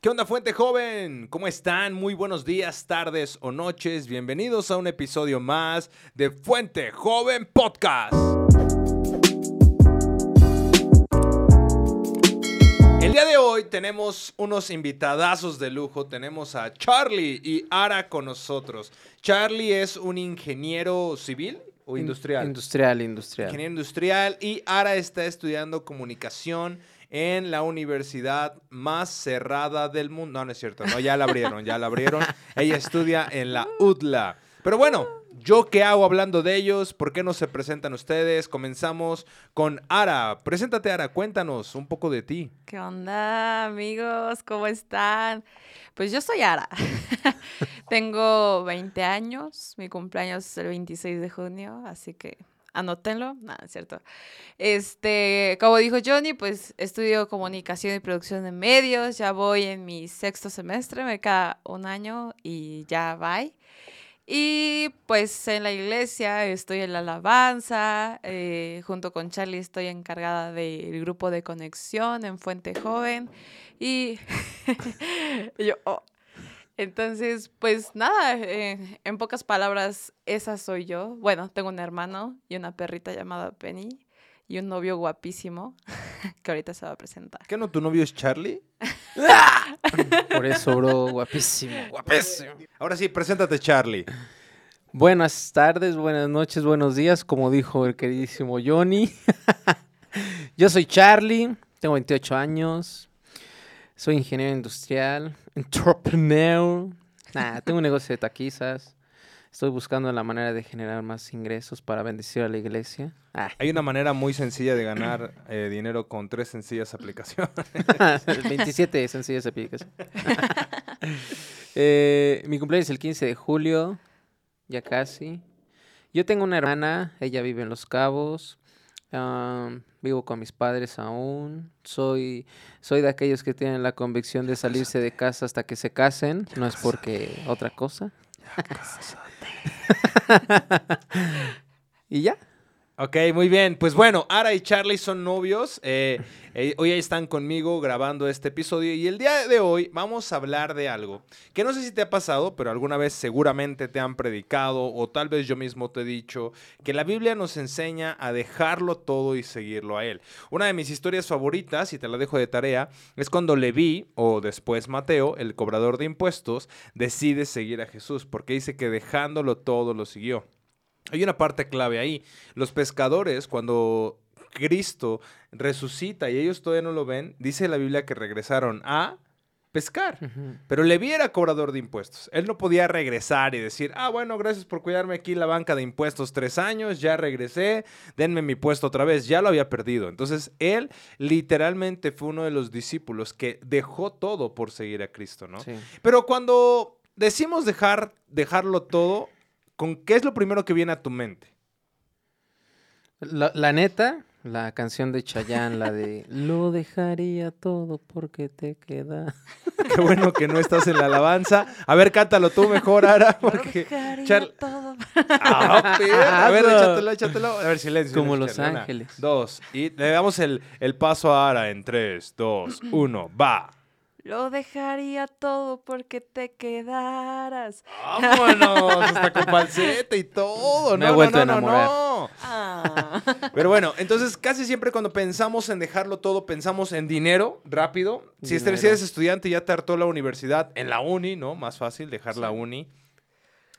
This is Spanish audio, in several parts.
¿Qué onda, Fuente Joven? ¿Cómo están? Muy buenos días, tardes o noches. Bienvenidos a un episodio más de Fuente Joven Podcast. El día de hoy tenemos unos invitadazos de lujo. Tenemos a Charlie y Ara con nosotros. Charlie es un ingeniero civil o industrial. Industrial, industrial. Ingeniero industrial y Ara está estudiando comunicación en la universidad más cerrada del mundo. No, no es cierto, no, ya la abrieron, ya la abrieron. Ella estudia en la UDLA. Pero bueno, ¿yo qué hago hablando de ellos? ¿Por qué no se presentan ustedes? Comenzamos con Ara. Preséntate, Ara, cuéntanos un poco de ti. ¿Qué onda, amigos? ¿Cómo están? Pues yo soy Ara. Tengo 20 años. Mi cumpleaños es el 26 de junio, así que anótenlo. Nada, es cierto. Este, como dijo Johnny, pues estudio comunicación y producción de medios. Ya voy en mi sexto semestre, me queda un año y ya va. Y pues en la iglesia estoy en la alabanza, eh, junto con Charlie estoy encargada del grupo de conexión en Fuente Joven. Y yo, oh. Entonces, pues nada, eh, en pocas palabras, esa soy yo. Bueno, tengo un hermano y una perrita llamada Penny y un novio guapísimo que ahorita se va a presentar. ¿Qué no tu novio es Charlie? Por eso, bro, guapísimo, guapísimo. Ahora sí, preséntate, Charlie. Buenas tardes, buenas noches, buenos días, como dijo el queridísimo Johnny. Yo soy Charlie, tengo 28 años, soy ingeniero industrial, entrepreneur. Nah, tengo un negocio de taquizas. Estoy buscando la manera de generar más ingresos para bendecir a la iglesia. Ah. Hay una manera muy sencilla de ganar eh, dinero con tres sencillas aplicaciones. 27 sencillas aplicaciones. eh, mi cumpleaños es el 15 de julio, ya casi. Yo tengo una hermana, ella vive en Los Cabos. Um, vivo con mis padres aún. Soy, soy de aquellos que tienen la convicción de salirse de casa hasta que se casen. No es porque otra cosa. y ya. Ok, muy bien. Pues bueno, Ara y Charlie son novios. Eh, eh, hoy están conmigo grabando este episodio y el día de hoy vamos a hablar de algo que no sé si te ha pasado, pero alguna vez seguramente te han predicado o tal vez yo mismo te he dicho que la Biblia nos enseña a dejarlo todo y seguirlo a Él. Una de mis historias favoritas, y te la dejo de tarea, es cuando Leví o después Mateo, el cobrador de impuestos, decide seguir a Jesús porque dice que dejándolo todo lo siguió. Hay una parte clave ahí. Los pescadores, cuando Cristo resucita y ellos todavía no lo ven, dice la Biblia que regresaron a pescar. Pero Leví era cobrador de impuestos. Él no podía regresar y decir, ah, bueno, gracias por cuidarme aquí en la banca de impuestos tres años, ya regresé, denme mi puesto otra vez, ya lo había perdido. Entonces, él literalmente fue uno de los discípulos que dejó todo por seguir a Cristo, ¿no? Sí. Pero cuando decimos dejar, dejarlo todo, ¿con qué es lo primero que viene a tu mente? La, la neta, la canción de Chayanne, la de Lo dejaría todo porque te queda. Qué bueno que no estás en la alabanza. A ver, cántalo tú mejor, Ara, porque... Dejaría Char- todo. Ah. A ver, échatelo, échatelo. A ver, silencio. Como silencio, Los. Una, Ángeles. dos. Y le damos el, el paso a Ara en tres, dos, uno, va. Lo dejaría todo porque te quedaras. Vámonos, hasta con falsete y todo. Me no, he vuelto no, no, no, enamorar. no. Ah. Pero bueno, entonces casi siempre cuando pensamos en dejarlo todo, pensamos en dinero rápido. Si, este- si Dinero. eres estudiante y ya te hartó la universidad, en la uni, ¿no? Más fácil dejar la uni.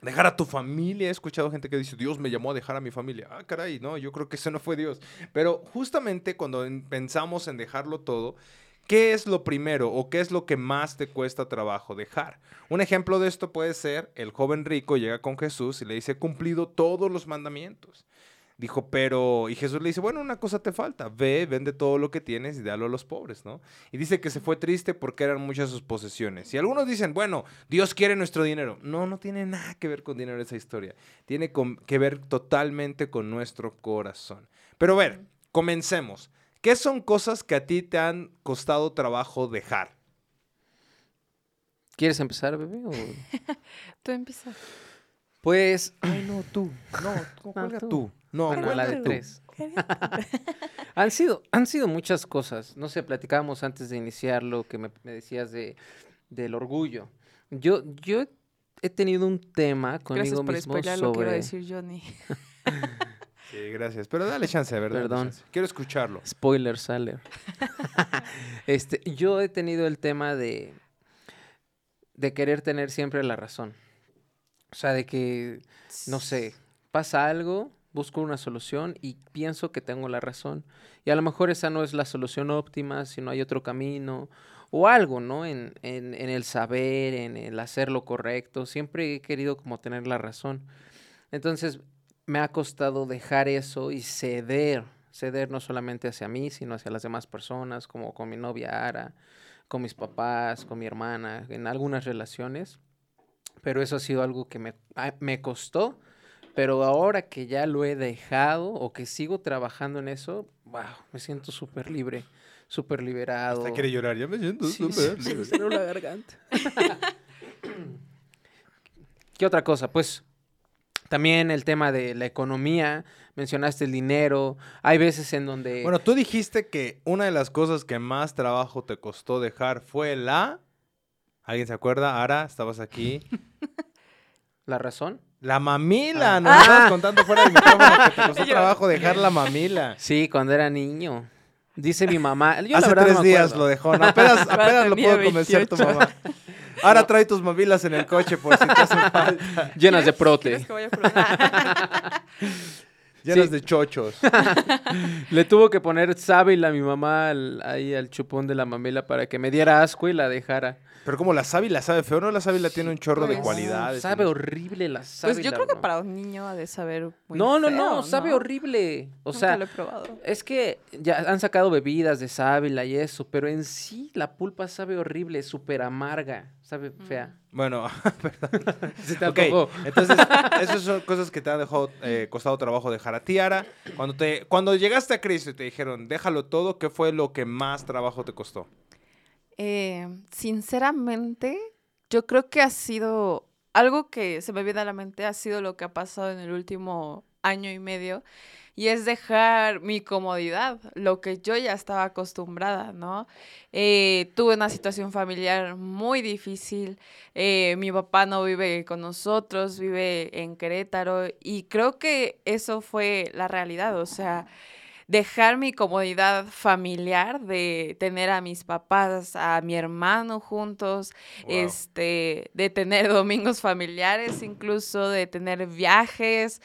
Dejar a tu familia. He escuchado gente que dice, Dios me llamó a dejar a mi familia. Ah, caray, no, yo creo que eso no fue Dios. Pero justamente cuando en- pensamos en dejarlo todo, ¿qué es lo primero o qué es lo que más te cuesta trabajo dejar? Un ejemplo de esto puede ser, el joven rico llega con Jesús y le dice, he cumplido todos los mandamientos. Dijo, pero, y Jesús le dice, bueno, una cosa te falta, ve, vende todo lo que tienes y dalo a los pobres, ¿no? Y dice que se fue triste porque eran muchas sus posesiones. Y algunos dicen, bueno, Dios quiere nuestro dinero. No, no tiene nada que ver con dinero esa historia. Tiene con- que ver totalmente con nuestro corazón. Pero a ver, comencemos. ¿Qué son cosas que a ti te han costado trabajo dejar? ¿Quieres empezar, bebé? o- Tú empieza. Pues, Ay, no, tú. No, cuelga tú. tú. No, bueno, la de tú. tres. Han sido, han sido muchas cosas. No sé, platicábamos antes de iniciar lo que me, me decías de del orgullo. Yo, yo he tenido un tema conmigo Gracias por mismo spoiler lo que iba a sobre... decir Johnny. Sí, gracias. Pero dale chance, de ¿verdad? Perdón. Quiero escucharlo. Spoiler, Saler. este, yo he tenido el tema de, de querer tener siempre la razón. O sea, de que, no sé, pasa algo, busco una solución y pienso que tengo la razón. Y a lo mejor esa no es la solución óptima, sino hay otro camino o algo, ¿no? En, en, en el saber, en el hacer lo correcto. Siempre he querido como tener la razón. Entonces, me ha costado dejar eso y ceder, ceder no solamente hacia mí, sino hacia las demás personas, como con mi novia Ara, con mis papás, con mi hermana, en algunas relaciones. Pero eso ha sido algo que me, ah, me costó, pero ahora que ya lo he dejado o que sigo trabajando en eso, wow, me siento súper libre, súper liberado. Hasta quiere llorar. Ya me siento Sí, súper sí, libre. se me la garganta. ¿Qué otra cosa? Pues también el tema de la economía, mencionaste el dinero, hay veces en donde... Bueno, tú dijiste que una de las cosas que más trabajo te costó dejar fue la... ¿Alguien se acuerda? Ara, estabas aquí. ¿La razón? La mamila. Ah. Nos Ah. estabas contando fuera del micrófono que te costó Yo- trabajo dejar la mamila. Sí, cuando era niño. Dice mi mamá. Yo Hace tres días lo dejó. ¿no? Apenas, apenas lo pudo convencer tu 28. mamá. Ahora trae tus mamilas en el coche por si te hacen falta. Llenas de ¿Quieres- prote. que vaya por una? Llenas Sí. de chochos. Le tuvo que poner sábila a mi mamá al- ahí al chupón de la mamila para que me diera asco y la dejara. Pero como la sábila sabe feo, ¿no? La sábila tiene un chorro de Pues, cualidades. Sabe horrible la sábila. Pues yo creo que para un niño ha de saber muy No, no, feo, no, sabe ¿no? horrible. O Nunca sea, lo he probado. Es que ya han sacado bebidas de sábila y eso, pero en sí la pulpa sabe horrible, súper amarga, sabe fea. Bueno, perdón. Se te Ok, antojó. entonces, esas son cosas que te han dejado, eh, costado trabajo dejar a ti, Ara. Cuando, te, cuando llegaste a Cristo y te dijeron, déjalo todo, ¿qué fue lo que más trabajo te costó? Eh, sinceramente, yo creo que ha sido algo que se me viene a la mente, ha sido lo que ha pasado en el último año y medio, y es dejar mi comodidad, lo que yo ya estaba acostumbrada, ¿no? Eh, tuve una situación familiar muy difícil, eh, mi papá no vive con nosotros, vive en Querétaro, y creo que eso fue la realidad, o sea dejar mi comodidad familiar de tener a mis papás, a mi hermano juntos, Wow. este, de tener domingos familiares, incluso de tener viajes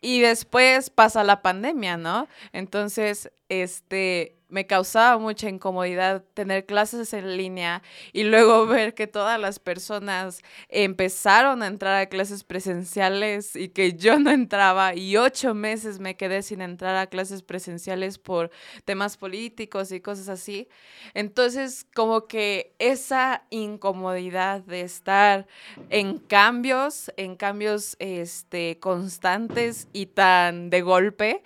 y después pasa la pandemia, ¿no? Entonces, este, me causaba mucha incomodidad tener clases en línea y luego ver que todas las personas empezaron a entrar a clases presenciales y que yo no entraba y ocho meses me quedé sin entrar a clases presenciales por temas políticos y cosas así. Entonces, como que esa incomodidad de estar en cambios, en cambios este, constantes y tan de golpe,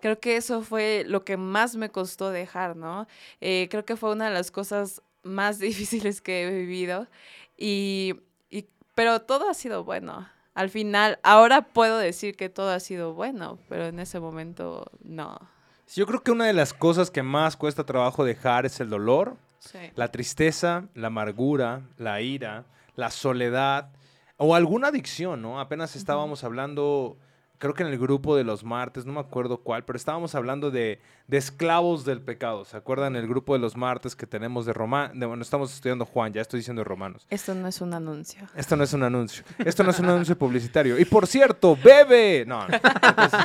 creo que eso fue lo que más me costó dejar, ¿no? Eh, creo que fue una de las cosas más difíciles que he vivido y, y- pero todo ha sido bueno. Al final, ahora puedo decir que todo ha sido bueno, pero en ese momento no. Yo creo que una de las cosas que más cuesta trabajo dejar es el dolor, Sí. la tristeza, la amargura, la ira, la soledad o alguna adicción, ¿no? Apenas estábamos hablando, creo que en el grupo de los martes, no me acuerdo cuál, pero estábamos hablando de, de esclavos del pecado. ¿Se acuerdan el grupo de los martes que tenemos de Romanos? Bueno, estamos estudiando Juan, ya estoy diciendo Romanos. Esto no es un anuncio. Esto no es un anuncio. Esto no es un anuncio publicitario. Y por cierto, bebe. No, no. Entonces,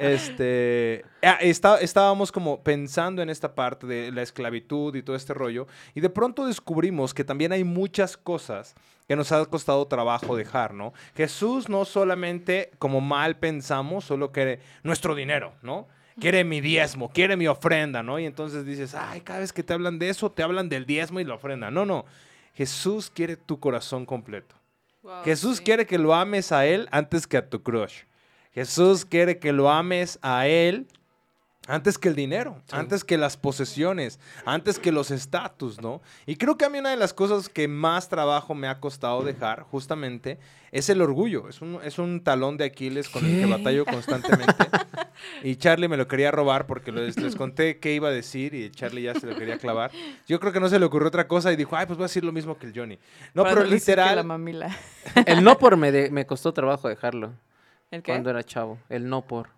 este, ah, está- estábamos como pensando en esta parte de la esclavitud y todo este rollo. Y de pronto descubrimos que también hay muchas cosas que nos ha costado trabajo dejar, ¿no? Jesús no solamente, como mal pensamos, solo quiere nuestro dinero, ¿no? Quiere mi diezmo, quiere mi ofrenda, ¿no? Y entonces dices, ay, cada vez que te hablan de eso, te hablan del diezmo y la ofrenda. No, no. Jesús quiere tu corazón completo. Jesús quiere que lo ames a Él antes que a tu crush. Jesús quiere que lo ames a Él Antes que el dinero, Sí. antes que las posesiones, antes que los estatus, ¿no? Y creo que a mí una de las cosas que más trabajo me ha costado dejar, justamente, es el orgullo. Es un, es un talón de Aquiles con el que batallo constantemente. y Charlie me lo quería robar porque les, les conté qué iba a decir y Charlie ya se lo quería clavar. Yo creo que no se le ocurrió otra cosa y dijo, ay, pues voy a decir lo mismo que el Johnny. No, Para pero que La literal, mamila. El no por me, de- me costó trabajo dejarlo ¿El qué? cuando era chavo. El no por.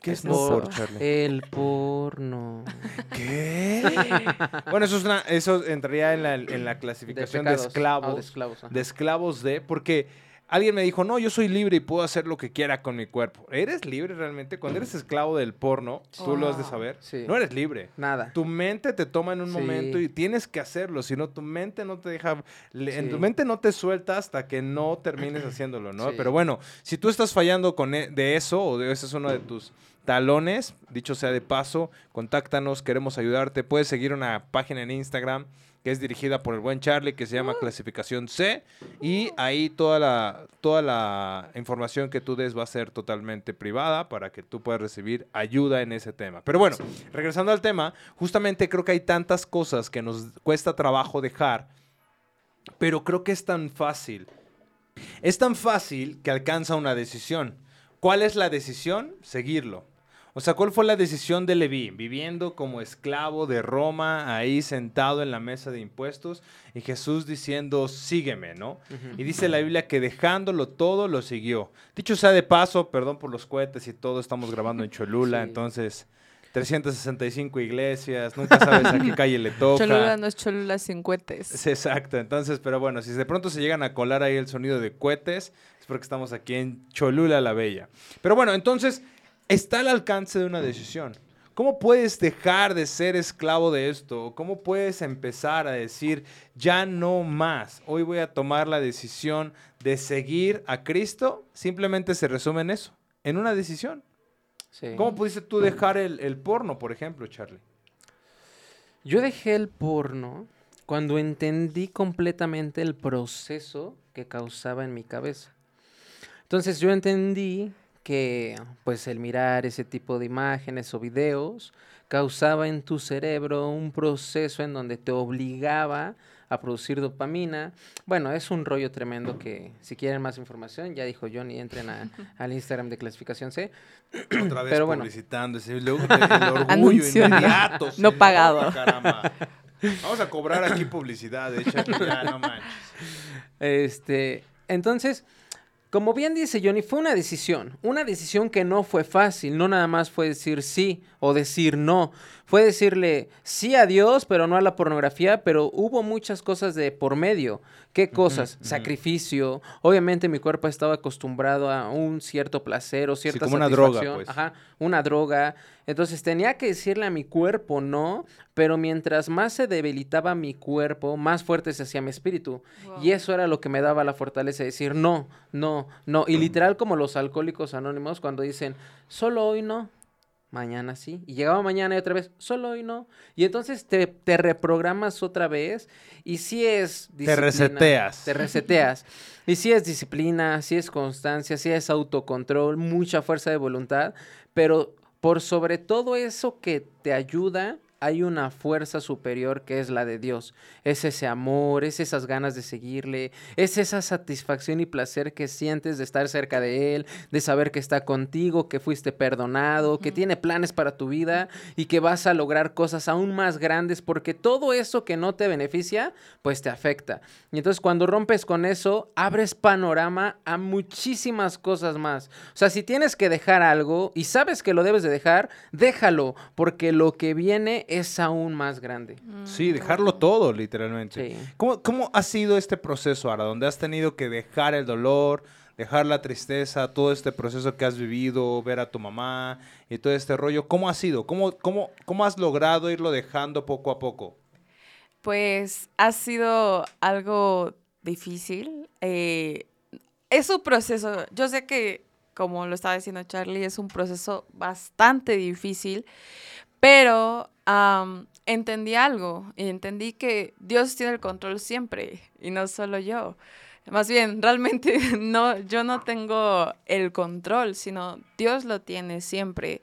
¿Qué es por-? El porno. ¿Qué? bueno, eso, es una, eso entraría en la, en la clasificación de, pecados. esclavos. Ah, de esclavos. ajá. de esclavos de, porque alguien me dijo, no, yo soy libre y puedo hacer lo que quiera con mi cuerpo. ¿Eres libre realmente? Cuando eres esclavo del porno, tú lo has de Wow. saber, Sí. no eres libre. Nada. Tu mente te toma en un Sí. momento y tienes que hacerlo, si no tu mente no te deja, en tu mente no te suelta hasta que no termines haciéndolo, ¿no? Pero bueno, si tú estás fallando con e- de eso o de ese es uno de tus talones, dicho sea de paso, contáctanos, queremos ayudarte. Puedes seguir una página en Instagram que es dirigida por el buen Charlie, que se llama Clasificación C, y ahí toda la, toda la información que tú des va a ser totalmente privada para que tú puedas recibir ayuda en ese tema. Pero bueno, regresando al tema, justamente creo que hay tantas cosas que nos cuesta trabajo dejar, pero creo que es tan fácil. Es tan fácil que alcanza una decisión. ¿Cuál es la decisión? Seguirlo. O sea, ¿cuál fue la decisión de Leví? Viviendo como esclavo de Roma, ahí sentado en la mesa de impuestos, y Jesús diciendo, sígueme, ¿no? Y dice la Biblia que dejándolo todo, lo siguió. Dicho sea de paso, perdón por los cohetes y todo, estamos grabando en Cholula, Sí. entonces 365 iglesias, nunca sabes a qué calle le toca. Cholula no es Cholula sin cohetes. Exacto, entonces, pero bueno, si de pronto se llegan a colar ahí el sonido de cohetes, es porque estamos aquí en Cholula la Bella. Pero bueno, entonces, está al alcance de una decisión. ¿Cómo puedes dejar de ser esclavo de esto? ¿Cómo puedes empezar a decir, ya no más? Hoy voy a tomar la decisión de seguir a Cristo. Simplemente se resume en eso, en una decisión. Sí. ¿Cómo pudiste tú dejar el, el porno, por ejemplo, Charlie? Yo dejé el porno cuando entendí completamente el proceso que causaba en mi cabeza. Entonces yo entendí que pues el mirar ese tipo de imágenes o videos causaba en tu cerebro un proceso en donde te obligaba a producir dopamina. Bueno, es un rollo tremendo que si quieren más información, ya dijo Johnny, entren a- al Instagram de clasificación C. Otra vez Pero bueno. publicitando ese el orgullo inmediato. No pagado. caramba. Vamos a cobrar aquí publicidad, de hecho, ya no manches. Este, entonces, como bien dice Johnny, fue una decisión, una decisión que no fue fácil, no nada más fue decir sí o decir no, fue decirle sí a Dios, pero no a la pornografía, pero hubo muchas cosas de por medio. ¿Qué cosas? Sacrificio. Obviamente mi cuerpo estaba acostumbrado a un cierto placer o cierta como una droga, satisfacción. pues. Ajá, una droga. Entonces tenía que decirle a mi cuerpo no, pero mientras más se debilitaba mi cuerpo, más fuerte se hacía mi espíritu. Wow. Y eso era lo que me daba la fortaleza de decir no, no, no. Y literal como los alcohólicos anónimos cuando dicen, solo hoy no, mañana sí. Y llegaba mañana y otra vez, solo hoy no. Y entonces te, te reprogramas otra vez y si es disciplina. reseteas. Te reseteas. Y si es disciplina, si es constancia, si es autocontrol, mucha fuerza de voluntad, pero por sobre todo eso que te ayuda, hay una fuerza superior que es la de Dios. Es ese amor, es esas ganas de seguirle, es esa satisfacción y placer que sientes de estar cerca de Él, de saber que está contigo, que fuiste perdonado, que tiene planes para tu vida y que vas a lograr cosas aún más grandes porque todo eso que no te beneficia, pues te afecta. Y entonces cuando rompes con eso, abres panorama a muchísimas cosas más. O sea, si tienes que dejar algo y sabes que lo debes de dejar, déjalo, porque lo que viene es aún más grande. Sí, dejarlo todo, literalmente. Sí. ¿Cómo, ¿Cómo ha sido este proceso ahora, donde has tenido que dejar el dolor, dejar la tristeza, todo este proceso que has vivido, ver a tu mamá y todo este rollo? ¿Cómo ha sido? ¿Cómo, cómo, cómo has logrado irlo dejando poco a poco? Pues ha sido algo difícil. eh, es un proceso, yo sé que, como lo estaba diciendo Charlie, es un proceso bastante difícil, pero entendí algo y entendí que Dios tiene el control siempre y no solo yo. Más bien, realmente no, yo no tengo el control, sino Dios lo tiene siempre.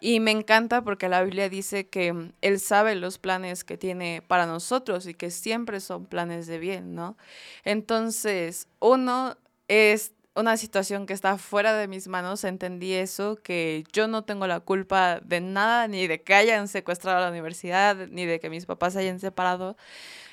Y me encanta porque la Biblia dice que mm, Él sabe los planes que tiene para nosotros y que siempre son planes de bien, ¿no? Entonces, uno es una situación que está fuera de mis manos, entendí eso, que yo no tengo la culpa de nada, ni de que hayan secuestrado a la universidad, ni de que mis papás se hayan separado.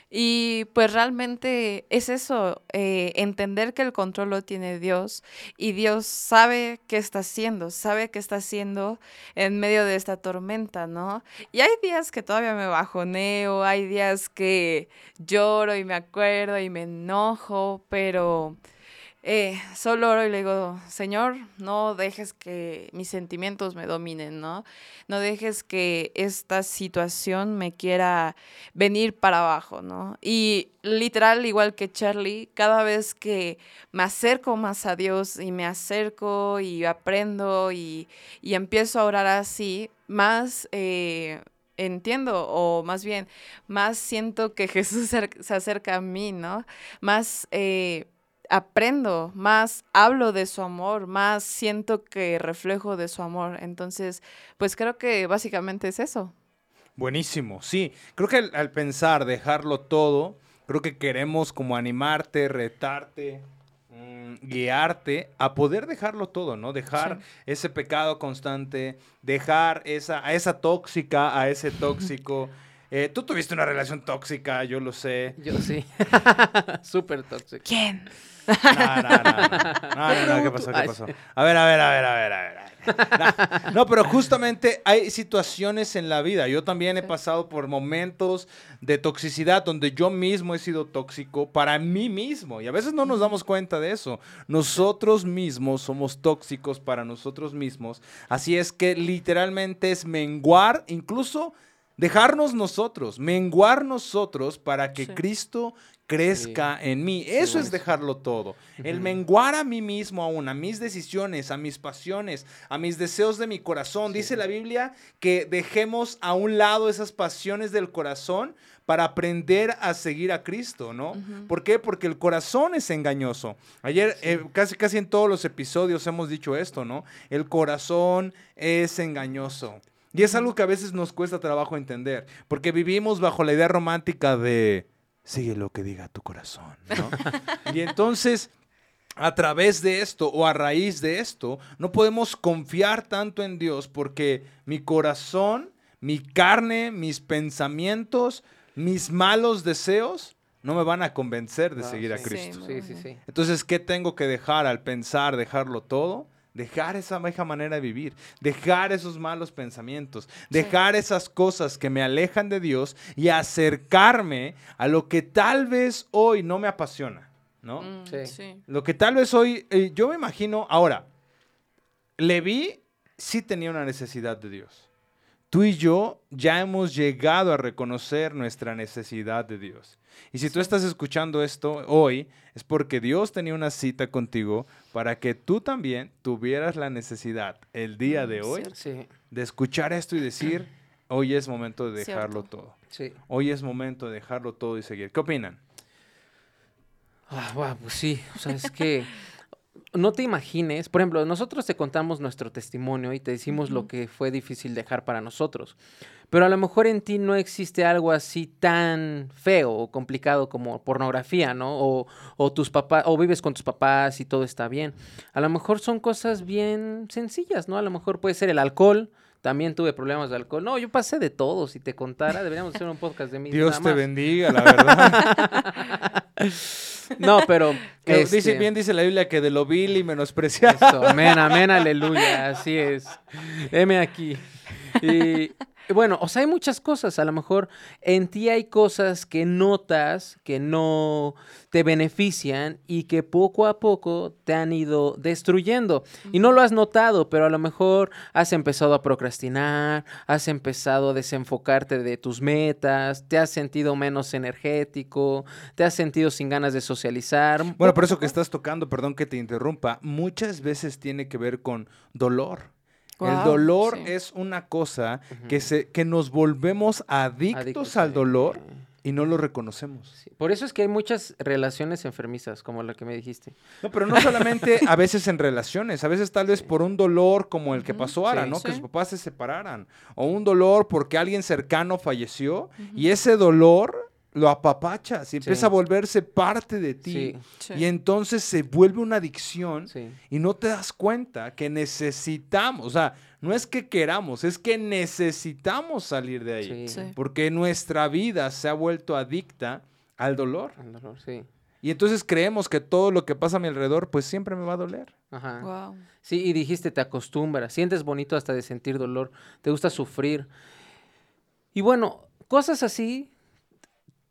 Y pues realmente es eso, eh, entender que el control lo tiene Dios y Dios sabe qué está haciendo, sabe qué está haciendo en medio de esta tormenta, ¿no? Y hay días que todavía me bajoneo, hay días que lloro y me acuerdo y me enojo, pero eh, solo oro y le digo, Señor, no dejes que mis sentimientos me dominen, ¿no? No dejes que esta situación me quiera venir para abajo, ¿no? Y literal, igual que Charlie, cada vez que me acerco más a Dios y me acerco y aprendo y, y empiezo a orar así, más... Eh, entiendo, o más bien, más siento que Jesús se acerca a mí, ¿no? Más eh, aprendo, más hablo de su amor, más siento que reflejo de su amor. Entonces, pues creo que básicamente es eso. Buenísimo, sí. Creo que al, al pensar dejarlo todo, creo que queremos como animarte, retarte, mm, guiarte a poder dejarlo todo, ¿no? Dejar ese pecado constante, dejar esa, a esa tóxica, a ese tóxico. Eh, Tú tuviste una relación tóxica, yo lo sé. Yo sí. Súper tóxico. ¿Quién? No, no, no, no. No, no, no, ¿qué pasó? ¿Qué pasó? A ver, a ver, a ver, a ver, a ver. No, pero justamente hay situaciones en la vida. Yo también he pasado por momentos de toxicidad donde yo mismo he sido tóxico para mí mismo. Y a veces no nos damos cuenta de eso. Nosotros mismos somos tóxicos para nosotros mismos. Así es que literalmente es menguar, incluso dejarnos nosotros, menguar nosotros para que Sí. Cristo crezca en mí. Eso es dejarlo todo. El menguar a mí mismo aún, a mis decisiones, a mis pasiones, a mis deseos de mi corazón. Sí. Dice la Biblia que dejemos a un lado esas pasiones del corazón para aprender a seguir a Cristo, ¿no? ¿Por qué? Porque el corazón es engañoso. Ayer, eh, casi, casi en todos los episodios hemos dicho esto, ¿no? El corazón es engañoso. Y es algo que a veces nos cuesta trabajo entender, porque vivimos bajo la idea romántica de sigue lo que diga tu corazón, ¿no? y entonces, a través de esto o a raíz de esto, no podemos confiar tanto en Dios porque mi corazón, mi carne, mis pensamientos, mis malos deseos no me van a convencer de Ah, seguir a. Cristo. Sí, Sí, sí, sí. Entonces, ¿qué tengo que dejar al pensar, dejarlo todo? Dejar esa vieja manera de vivir, dejar esos malos pensamientos, dejar esas cosas que me alejan de Dios y acercarme a lo que tal vez hoy no me apasiona, ¿no? Mm, Sí. sí. Lo que tal vez hoy, eh, yo me imagino, ahora, Leví sí tenía una necesidad de Dios. Tú y yo ya hemos llegado a reconocer nuestra necesidad de Dios. Y si tú estás escuchando esto hoy, es porque Dios tenía una cita contigo para que tú también tuvieras la necesidad el día de hoy. Sí, de escuchar esto y decir, hoy es momento de dejarlo Cierto. todo. sí. Hoy es momento de dejarlo todo y seguir. ¿Qué opinan? Ah, pues sí, o sea, es que no te imagines, por ejemplo, nosotros te contamos nuestro testimonio y te decimos lo que fue difícil dejar para nosotros, pero a lo mejor en ti no existe algo así tan feo o complicado como pornografía, ¿no? O, o tus papás, o vives con tus papás y todo está bien. A lo mejor son cosas bien sencillas, ¿no? A lo mejor puede ser el alcohol. También tuve problemas de alcohol. No, yo pasé de todo. Si te contara, deberíamos hacer un podcast de mí. Dios nada te bendiga, la verdad. No, pero. Que Dice, este, bien dice la Biblia que de lo vil y menospreciado. Eso, amén, amén, aleluya, así es. Heme aquí. Y bueno, o sea, hay muchas cosas. A lo mejor en ti hay cosas que notas que no te benefician y que poco a poco te han ido destruyendo. Y no lo has notado, pero a lo mejor has empezado a procrastinar, has empezado a desenfocarte de tus metas, te has sentido menos energético, te has sentido sin ganas de socializar. Bueno, por eso que estás tocando, perdón que te interrumpa, muchas veces tiene que ver con dolor. El dolor sí. es una cosa que, se, que nos volvemos adictos, Adictos al dolor y no lo reconocemos. sí. Por eso es que hay muchas relaciones enfermizas, como la que me dijiste. No, pero no solamente a veces en relaciones, a veces tal vez por un dolor como el que pasó ahora, sí. ¿no? Que sus papás se separaran. O un dolor porque alguien cercano falleció y ese dolor lo apapachas y empieza a volverse parte de ti. Sí, Sí. Y entonces se vuelve una adicción sí. y no te das cuenta que necesitamos, o sea, no es que queramos, es que necesitamos salir de ahí. Sí. Sí. Porque nuestra vida se ha vuelto adicta al dolor. El dolor, sí. Y entonces creemos que todo lo que pasa a mi alrededor, pues siempre me va a doler. Ajá. Guau. Sí, y dijiste, te acostumbras, sientes bonito hasta de sentir dolor, te gusta sufrir. Y bueno, cosas así,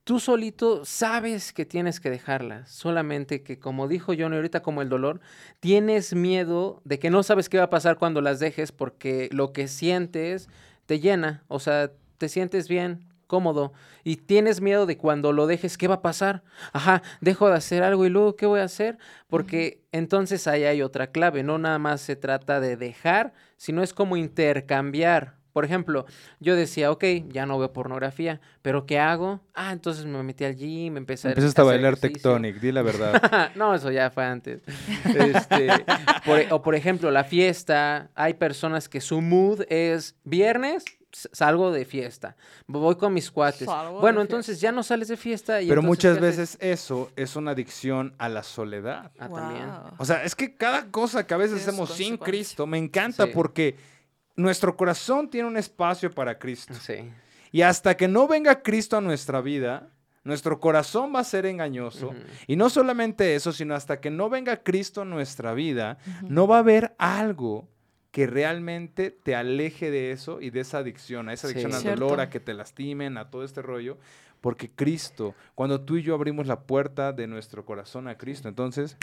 tú solito sabes que tienes que dejarlas, solamente que como dijo Johnny ahorita, como el dolor, tienes miedo de que no sabes qué va a pasar cuando las dejes porque lo que sientes te llena, o sea, te sientes bien, cómodo, y tienes miedo de cuando lo dejes, ¿qué va a pasar? Ajá, dejo de hacer algo y luego, ¿qué voy a hacer? Porque entonces ahí hay otra clave, no nada más se trata de dejar, sino es como intercambiar. Por ejemplo, yo decía, ok, ya no veo pornografía, pero ¿qué hago? Ah, entonces me metí al gym, empecé Empezaste a hacer bailar ejercicio. Tectonic, di la verdad. no, eso ya fue antes. Este, por e- o por ejemplo, la fiesta. Hay personas que su mood es viernes, salgo de fiesta. Voy con mis cuates. Salgo Bueno, fiesta. entonces ya no sales de fiesta. Y Pero muchas veces eso es una adicción a la soledad. Ah, también. Guau. O sea, es que cada cosa que a veces hacemos sin. Cristo me encanta Sí. porque nuestro corazón tiene un espacio para Cristo. Sí. Y hasta que no venga Cristo a nuestra vida, nuestro corazón va a ser engañoso. Ujú. Y no solamente eso, sino hasta que no venga Cristo a nuestra vida, no va a haber algo que realmente te aleje de eso y de esa adicción, a esa Sí. adicción al Cierto. dolor, a que te lastimen, a todo este rollo. Porque Cristo, cuando tú y yo abrimos la puerta de nuestro corazón a Cristo, entonces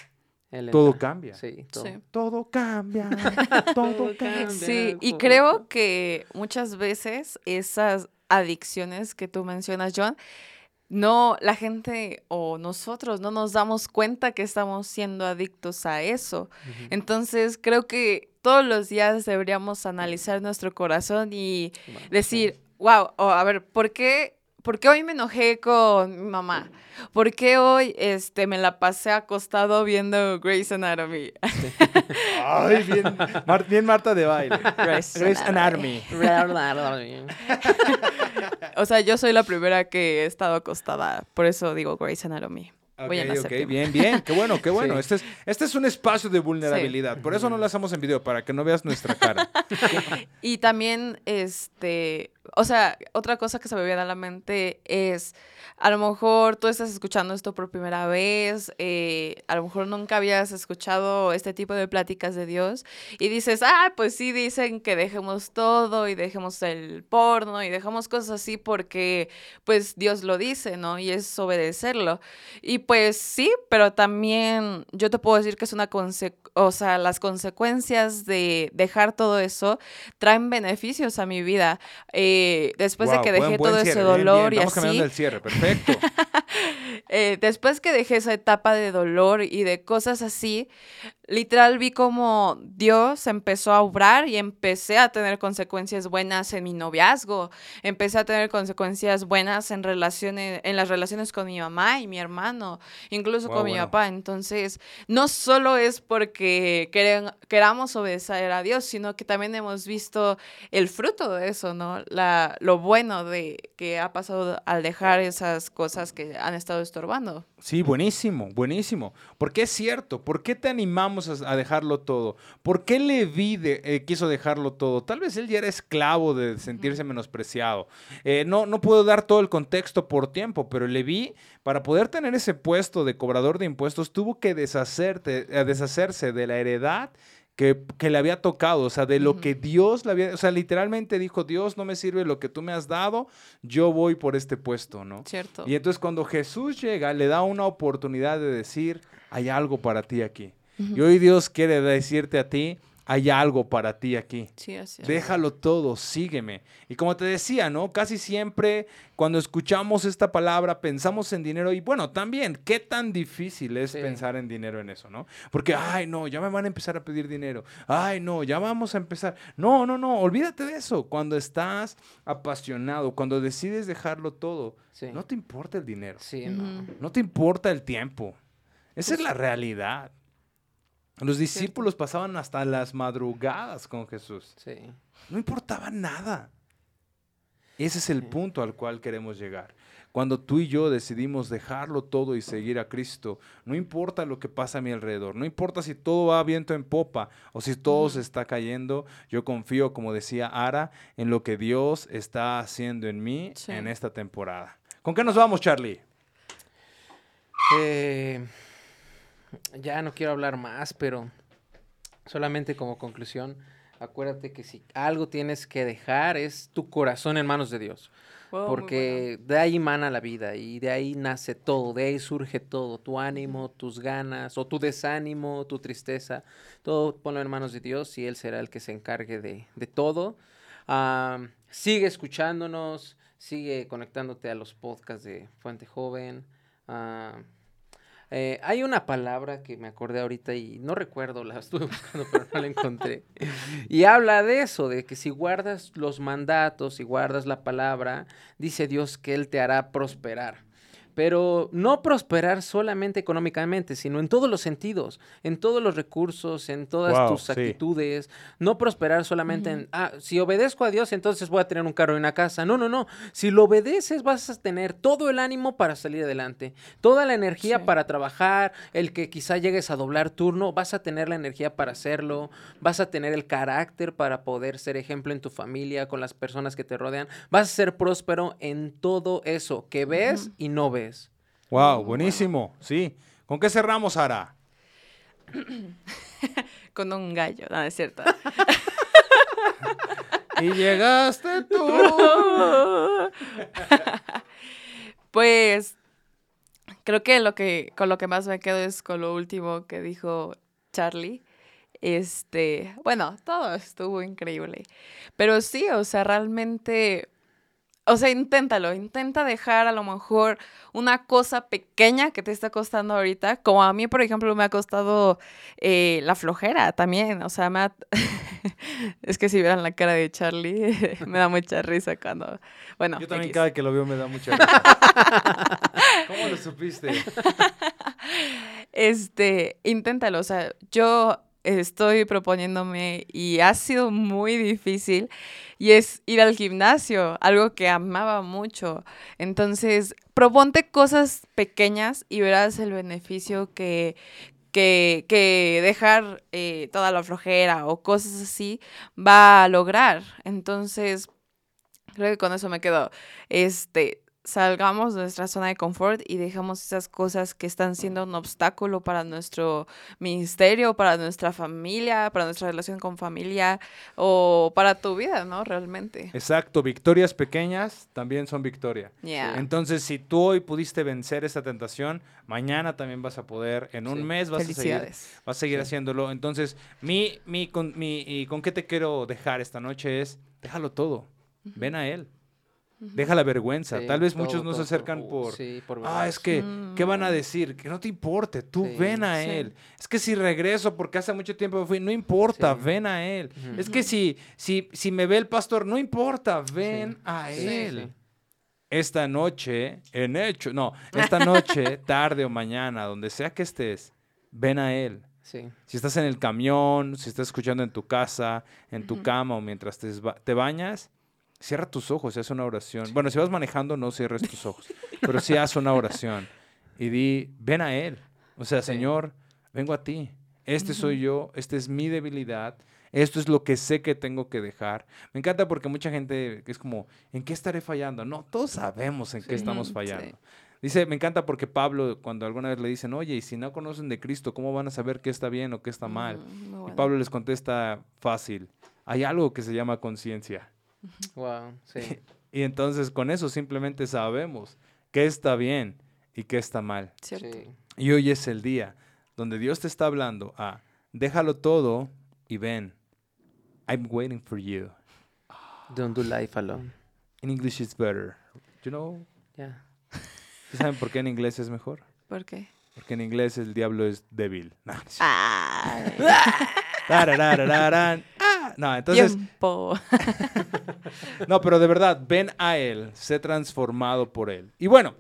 Todo cambia. Sí, todo. Sí. Todo cambia, todo cambia. Sí, y creo que muchas veces esas adicciones que tú mencionas, John, no, la gente o nosotros no nos damos cuenta que estamos siendo adictos a eso. Entonces, creo que todos los días deberíamos analizar nuestro corazón y Bueno, decir, wow, o a ver, ¿por qué, ¿por qué hoy me enojé con mi mamá? ¿Por qué hoy este, me la pasé acostado viendo Grey's Anatomy? Ay, bien, Mar- bien Marta de baile. Grey's Grey's Anatomy. Anatomy. O sea, yo soy la primera que he estado acostada, por eso digo Grey's Anatomy. Voy en la Ok, ok, séptima. bien, bien, qué bueno, qué bueno. Sí. Este, es, este es un espacio de vulnerabilidad, por eso no lo hacemos en video, para que no veas nuestra cara. Y también, este, o sea, otra cosa que se me viene a la mente es, a lo mejor tú estás escuchando esto por primera vez, eh, a lo mejor nunca habías escuchado este tipo de pláticas de Dios y dices, ah, pues sí, dicen que dejemos todo y dejemos el porno y dejamos cosas así porque, pues, Dios lo dice, ¿no? Y es obedecerlo. Y pues sí, pero también yo te puedo decir que es una conse o sea, las consecuencias de dejar todo eso traen beneficios a mi vida. Después de que dejé buen todo ese bien, dolor bien. y así, cierre, perfecto. eh, después que dejé esa etapa de dolor y de cosas así, literal vi como Dios empezó a obrar y empecé a tener consecuencias buenas en mi noviazgo, empecé a tener consecuencias buenas en relaciones, en las relaciones con mi mamá y mi hermano, incluso con mi papá. Entonces, no solo es porque queren- queramos obedecer a Dios, sino que también hemos visto el fruto de eso, ¿no? La, lo bueno de que ha pasado al dejar esas cosas que han estado estorbando. Sí, buenísimo, buenísimo. Porque es cierto, ¿por qué te animamos a, a dejarlo todo? ¿Por qué Leví de- eh, quiso dejarlo todo? Tal vez él ya era esclavo de sentirse menospreciado. Eh, no, no puedo dar todo el contexto por tiempo, pero Leví, para poder tener ese puesto de cobrador de impuestos, tuvo que deshacerte- eh, deshacerse de la heredad que, que le había tocado, o sea, de lo que Dios le había, o sea, literalmente dijo, Dios no me sirve lo que tú me has dado, yo voy por este puesto, ¿no? ¿Cierto? Y entonces cuando Jesús llega, le da una oportunidad de decir, hay algo para ti aquí. Y hoy Dios quiere decirte a ti, hay algo para ti aquí. Sí, así es. Déjalo todo, sígueme. Y como te decía, ¿no? Casi siempre cuando escuchamos esta palabra pensamos en dinero y bueno, también, ¿qué tan difícil es Sí. pensar en dinero en eso, ¿no? Porque, ay, no, ya me van a empezar a pedir dinero. Ay, no, ya vamos a empezar. No, no, no, olvídate de eso. Cuando estás apasionado, cuando decides dejarlo todo, Sí. no te importa el dinero, Sí, no. No te importa el tiempo. Esa Pues es la realidad. Los discípulos pasaban hasta las madrugadas con Jesús. Sí. No importaba nada. Ese es el punto al cual queremos llegar. Cuando tú y yo decidimos dejarlo todo y seguir a Cristo, no importa lo que pasa a mi alrededor, no importa si todo va viento en popa o si todo se está cayendo, yo confío, como decía Ara, en lo que Dios está haciendo en mí Sí. en esta temporada. ¿Con qué nos vamos, Charlie? Eh, ya no quiero hablar más, pero solamente como conclusión, acuérdate que si algo tienes que dejar es tu corazón en manos de Dios. Wow, muy porque de ahí mana la vida y de ahí nace todo, de ahí surge todo, tu ánimo, tus ganas o tu desánimo, tu tristeza, todo ponlo en manos de Dios y Él será el que se encargue de, de todo. Sigue escuchándonos, sigue conectándote a los podcasts de Fuente Joven. Eh, hay una palabra que me acordé ahorita y no recuerdo, la estuve buscando pero no la encontré. Y habla de eso, de que si guardas los mandatos y guardas la palabra, dice Dios que Él te hará prosperar. Pero no prosperar solamente económicamente, sino en todos los sentidos, en todos los recursos, en todas Wow, tus sí. actitudes. No prosperar solamente en, ah, si obedezco a Dios, entonces voy a tener un carro y una casa. No, no, no. Si lo obedeces, vas a tener todo el ánimo para salir adelante, toda la energía Sí. para trabajar, el que quizá llegues a doblar turno, vas a tener la energía para hacerlo, vas a tener el carácter para poder ser ejemplo en tu familia, con las personas que te rodean, vas a ser próspero en todo eso que ves y no ves. Wow, buenísimo. Sí. ¿Con qué cerramos, Ara? Con un gallo, no, es cierto. Y llegaste tú. pues creo que lo que con lo que más me quedo es con lo último que dijo Charlie. Este, bueno, todo estuvo increíble. Pero sí, o sea, realmente o sea, inténtalo, intenta dejar a lo mejor una cosa pequeña que te está costando ahorita, como a mí, por ejemplo, me ha costado eh, la flojera también, o sea, me ha... es que si vieran la cara de Charlie, me da mucha risa cuando, bueno, Yo también X. cada que lo veo me da mucha risa. ¿Cómo lo supiste? Este, inténtalo, o sea, yo estoy proponiéndome y ha sido muy difícil y es ir al gimnasio, algo que amaba mucho. Entonces, proponte cosas pequeñas y verás el beneficio que, que, que dejar eh, toda la flojera o cosas así va a lograr. Entonces, creo que con eso me quedo. Este, salgamos de nuestra zona de confort y dejamos esas cosas que están siendo un obstáculo para nuestro ministerio, para nuestra familia, para nuestra relación con familia o para tu vida, ¿no? Realmente. Exacto, victorias pequeñas también son victoria. Yeah. Entonces, si tú hoy pudiste vencer esa tentación, mañana también vas a poder, en un Sí. mes vas a seguir, Felicidades. vas a seguir Sí. haciéndolo. Entonces, mi, mi, con, mi, y con qué te quiero dejar esta noche es, déjalo todo, ven a Él, deja la vergüenza. Sí, Tal vez todo, muchos no se acercan por, sí, por ah, es que, ¿qué van a decir? Que no te importe, tú Sí, ven a sí. Él. Es que si regreso porque hace mucho tiempo me fui, no importa, Sí. ven a Él. Es que si, si, si me ve el pastor, no importa, ven Sí. a Él. sí. Esta noche, en hecho, no, esta noche, tarde o mañana, donde sea que estés, ven a Él. Sí. Si estás en el camión, si estás escuchando en tu casa, en tu cama o mientras te, te bañas, cierra tus ojos y haz una oración. Bueno, si vas manejando, no cierres tus ojos, pero sí haz una oración y di, ven a Él. O sea, Sí. Señor, vengo a ti. Este soy yo, esta es mi debilidad, esto es lo que sé que tengo que dejar. Me encanta porque mucha gente es como, ¿en qué estaré fallando? No, todos sabemos en qué estamos fallando. sí. Dice, me encanta porque Pablo, cuando alguna vez le dicen, oye, y si no conocen de Cristo, ¿cómo van a saber qué está bien o qué está mal? Mm, muy Y. Pablo les contesta fácil, hay algo que se llama conciencia. Wow, sí. Y entonces con eso simplemente sabemos qué está bien y qué está mal. ¿Cierto? sí. Y hoy es el día donde Dios te está hablando a déjalo todo y Ben. I'm waiting for you. Don't do life alone. In English it's better. You know? Ya. ¿Sí ¿Saben por qué en inglés es mejor? ¿Por qué? Porque en inglés el diablo es débil. No, no No, entonces, tiempo. no, pero de verdad, ven a él, sé transformado por él. Y bueno,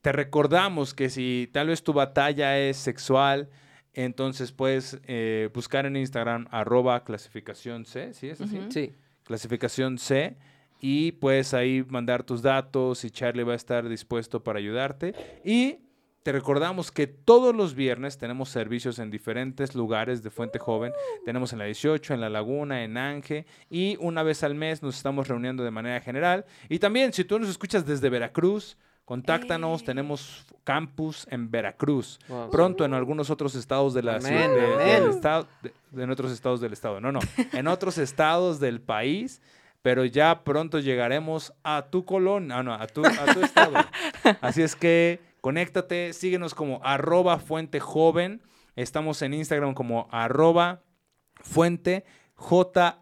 te recordamos que si tal vez tu batalla es sexual, entonces puedes eh, buscar en Instagram arroba clasificación C, ¿sí es así? Sí. Clasificación C. Y puedes ahí mandar tus datos y Charlie va a estar dispuesto para ayudarte. Y te recordamos que todos los viernes tenemos servicios en diferentes lugares de Fuente Joven. Tenemos en la 18, en La Laguna, en Ange. Y una vez al mes nos estamos reuniendo de manera general. Y también, si tú nos escuchas desde Veracruz, contáctanos. Eh. Tenemos campus en Veracruz. Wow. Pronto en algunos otros estados de la Amén, ciudad, de- amén. del estado, de, de en otros estados del estado. No, no, en otros estados del país, pero ya pronto llegaremos a tu colón, ah, no, a tu, a tu estado. Así es que conéctate, síguenos como arroba fuente joven. Estamos en Instagram como arroba fuente J-U-B-N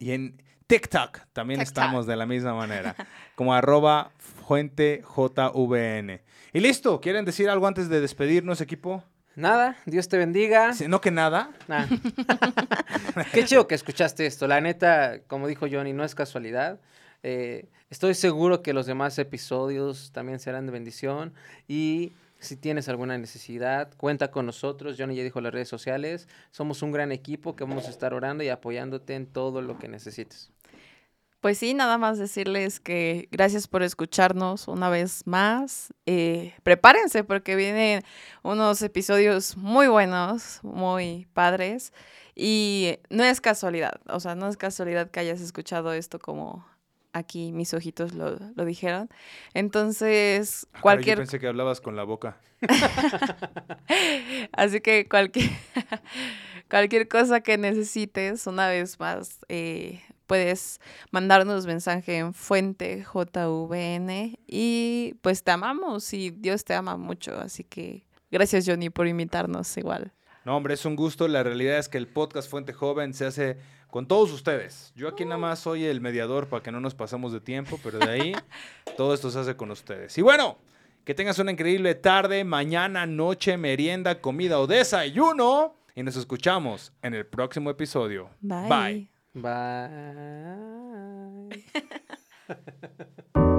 y en TikTok también TikTok. estamos de la misma manera, como arroba fuente J-V-N. Y listo, ¿quieren decir algo antes de despedirnos, equipo? Nada, Dios te bendiga. Sí, No que nada. Nah. Qué chido que escuchaste esto. La neta, como dijo Johnny, no es casualidad. Eh, estoy seguro que los demás episodios también serán de bendición. Y si tienes alguna necesidad, cuenta con nosotros. Johnny ya dijo las redes sociales. Somos un gran equipo que vamos a estar orando y apoyándote en todo lo que necesites. Pues sí, nada más decirles que gracias por escucharnos una vez más. Eh, prepárense porque vienen unos episodios muy buenos, muy padres. Y no es casualidad, o sea, no es casualidad que hayas escuchado esto como aquí mis ojitos lo, lo dijeron. Entonces, Ah, cualquier... Yo pensé que hablabas con la boca. Así que cualquier, cualquier cosa que necesites, una vez más, eh, puedes mandarnos mensaje en fuente JVN y pues te amamos y Dios te ama mucho. Así que gracias Johnny por invitarnos igual. No, hombre, es un gusto. La realidad es que el podcast Fuente Joven se hace con todos ustedes. Yo aquí nada más soy el mediador para que no nos pasemos de tiempo, pero de ahí todo esto se hace con ustedes. Y bueno, que tengas una increíble tarde, mañana, noche, merienda, comida o desayuno. Y nos escuchamos en el próximo episodio. Bye. Bye. Bye.